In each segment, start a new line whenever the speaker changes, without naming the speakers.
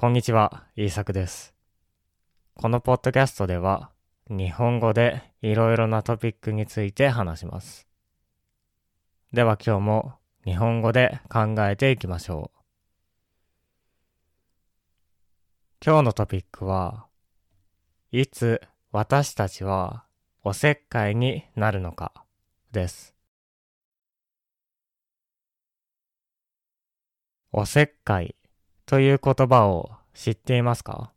こんにちは、イーサクです。このポッドキャストでは、日本語でいろいろなトピックについて話します。では今日も日本語で考えていきましょう。今日のトピックは、いつ私たちはおせっかいになるのかです。おせっかいという言葉を知っていますか？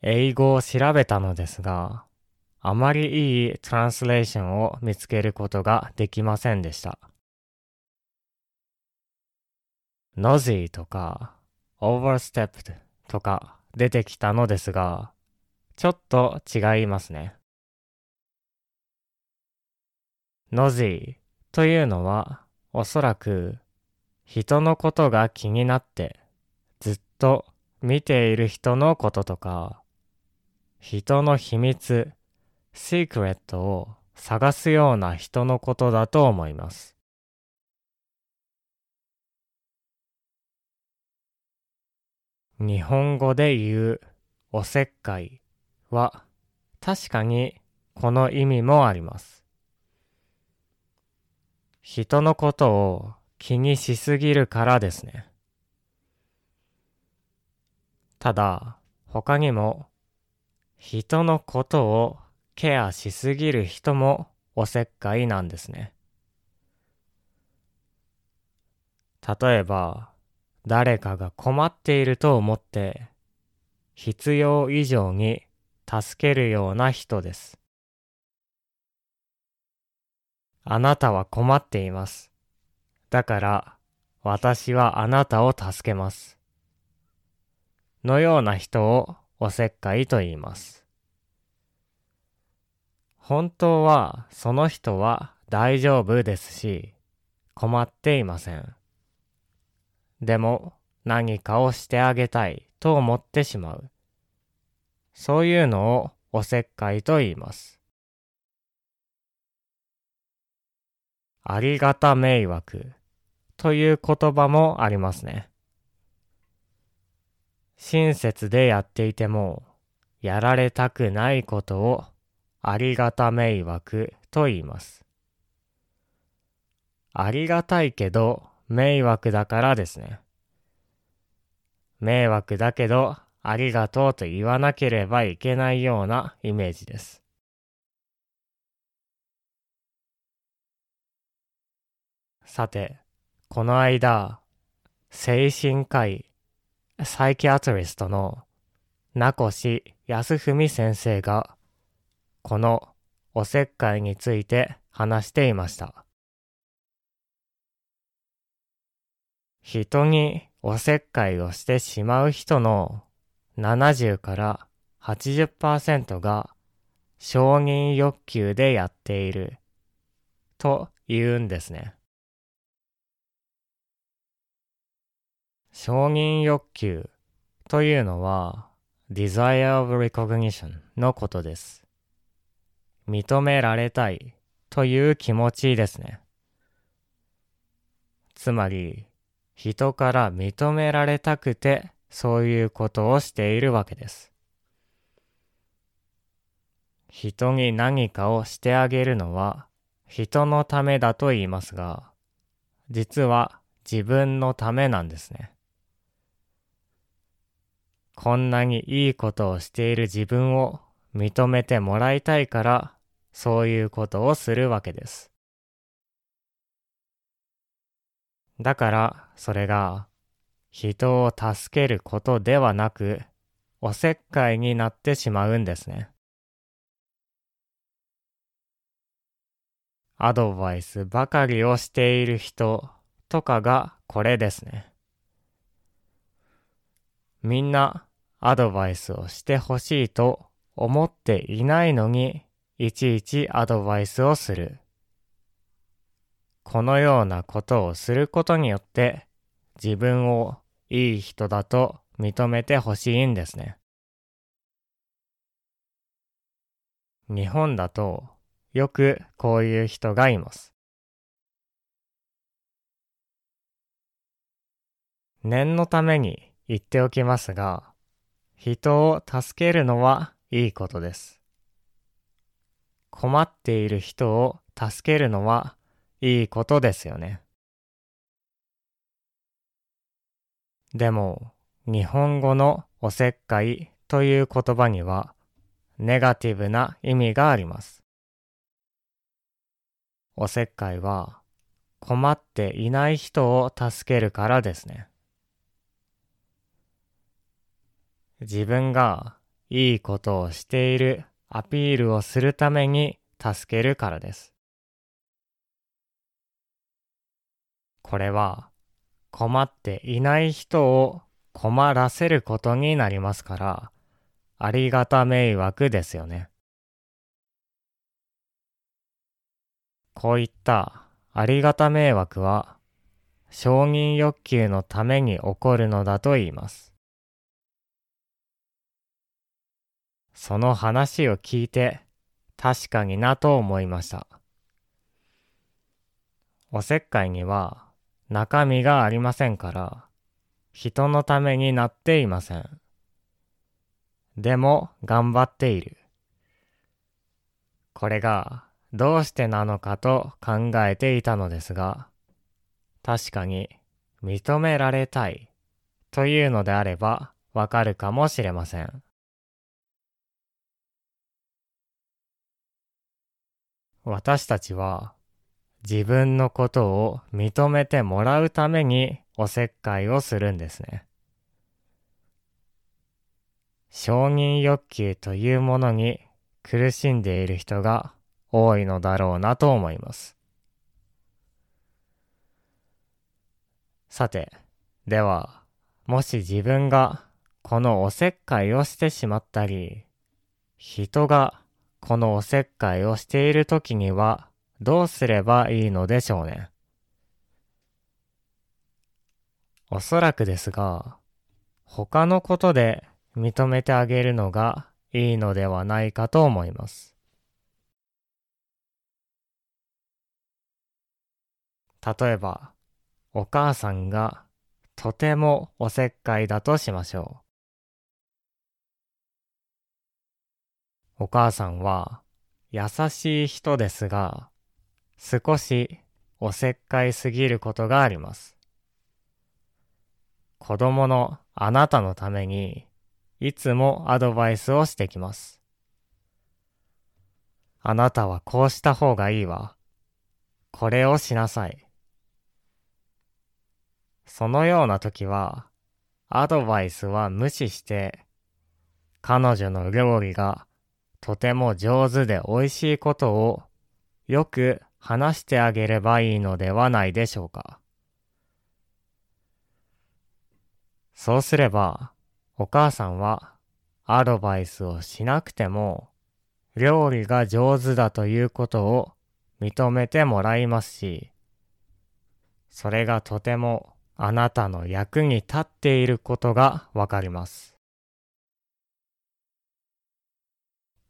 英語を調べたのですが、あまりいいトランスレーションを見つけることができませんでした。nosy とか overstepped とか出てきたのですが、ちょっと違いますね。nosy というのはおそらく人のことが気になってずっと見ている人のこととか人の秘密、シークレットを探すような人のことだと思います。日本語で言うおせっかいは確かにこの意味もあります。人のことを気にしすぎるからですね。ただ、他にも人のことをケアしすぎる人もおせっかいなんですね。例えば、誰かが困っていると思って、必要以上に助けるような人です。あなたは困っています。だから、私はあなたを助けます。のような人をおせっかいと言います。本当はその人は大丈夫ですし、困っていません。でも何かをしてあげたいと思ってしまう。そういうのをおせっかいと言います。ありがた迷惑という言葉もありますね。親切でやっていても、やられたくないことをありがた迷惑と言います。ありがたいけど迷惑だからですね。迷惑だけどありがとうと言わなければいけないようなイメージです。さて、この間、精神科医、サイキアトリストの名越康文先生が、このおせっかいについて話していました。人におせっかいをしてしまう人の70から80%が承認欲求でやっていると言うんですね。承認欲求というのは desire of recognition のことです。認められたいという気持ちですね。つまり、人から認められたくてそういうことをしているわけです。人に何かをしてあげるのは人のためだと言いますが、実は自分のためなんですね。こんなにいいことをしている自分を認めてもらいたいから、そういうことをするわけです。だから、それが、人を助けることではなく、おせっかいになってしまうんですね。アドバイスばかりをしている人とかがこれですね。みんなアドバイスをしてほしいと思っていないのに、いちいちアドバイスをする。このようなことをすることによって、自分をいい人だと認めてほしいんですね。日本だとよくこういう人がいます。念のために言っておきますが、人を助けるのはいいことです。困っている人を助けるのはいいことですよね。でも、日本語のおせっかいという言葉には、ネガティブな意味があります。おせっかいは、困っていない人を助けるからですね。自分がいいことをしているアピールをするために助けるからです。これは困っていない人を困らせることになりますから、ありがた迷惑ですよね。こういったありがた迷惑は承認欲求のために起こるのだと言います。その話を聞いて確かになと思いました。おせっかいには中身がありませんから人のためになっていません。でも頑張っている。これがどうしてなのかと考えていたのですが、確かに認められたいというのであればわかるかもしれません。私たちは自分のことを認めてもらうためにおせっかいをするんですね。承認欲求というものに苦しんでいる人が多いのだろうなと思います。さて、では、もし自分がこのおせっかいをしてしまったり、人がこのおせっかいをしているときにはどうすればいいのでしょうね。おそらくですが、他のことで認めてあげるのがいいのではないかと思います。例えば、お母さんがとてもおせっかいだとしましょう。お母さんは優しい人ですが、少しおせっかいすぎることがあります。子供のあなたのためにいつもアドバイスをしてきます。あなたはこうした方がいいわ。これをしなさい。そのような時は、アドバイスは無視して、彼女の料理がとても上手で美味しいことをよく話してあげればいいのではないでしょうか。そうすれば、お母さんはアドバイスをしなくても、料理が上手だということを認めてもらいますし、それがとてもあなたの役に立っていることがわかります。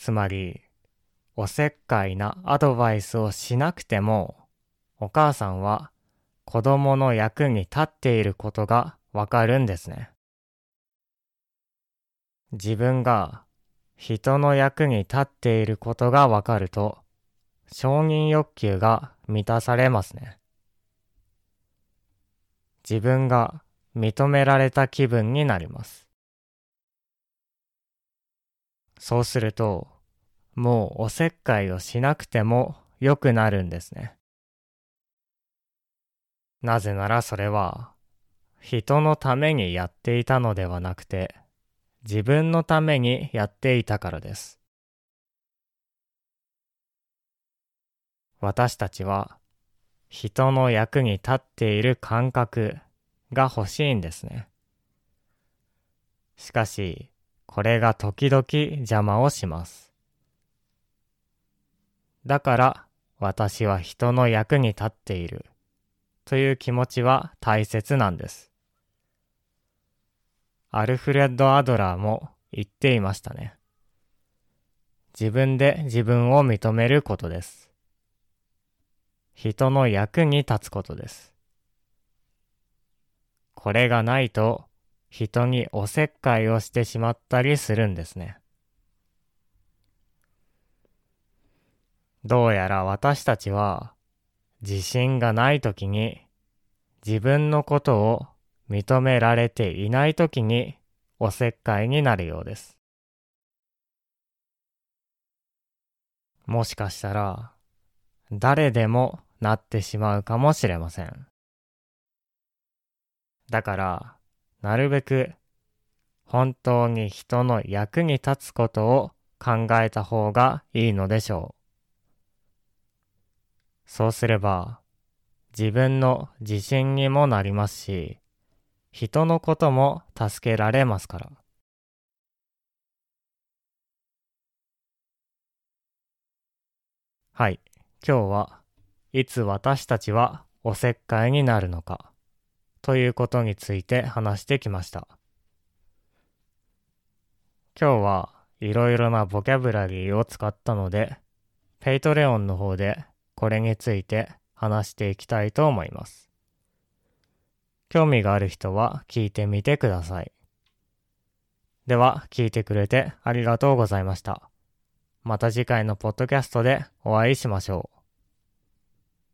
つまり、おせっかいなアドバイスをしなくても、お母さんは子供の役に立っていることがわかるんですね。自分が人の役に立っていることがわかると、承認欲求が満たされますね。自分が認められた気分になります。そうすると、もうおせっかいをしなくても良くなるんですね。なぜならそれは、人のためにやっていたのではなくて、自分のためにやっていたからです。私たちは、人の役に立っている感覚が欲しいんですね。しかし、これが時々邪魔をします。だから私は人の役に立っているという気持ちは大切なんです。アルフレッド・アドラーも言っていましたね。自分で自分を認めることです。人の役に立つことです。これがないと人におせっかいをしてしまったりするんですね。どうやら私たちは自信がないときに自分のことを認められていないときにおせっかいになるようです。もしかしたら誰でもなってしまうかもしれません。だから、なるべく本当に人の役に立つことを考えた方がいいのでしょう。そうすれば自分の自信にもなりますし、人のことも助けられますから。はい。今日はいつ私たちはおせっかいになるのかということについて話してきました。今日はいろいろなボキャブラリーを使ったので、 Patreon の方でこれについて話していきたいと思います。興味がある人は聞いてみてください。では、聞いてくれてありがとうございました。また次回のポッドキャストでお会いしましょう。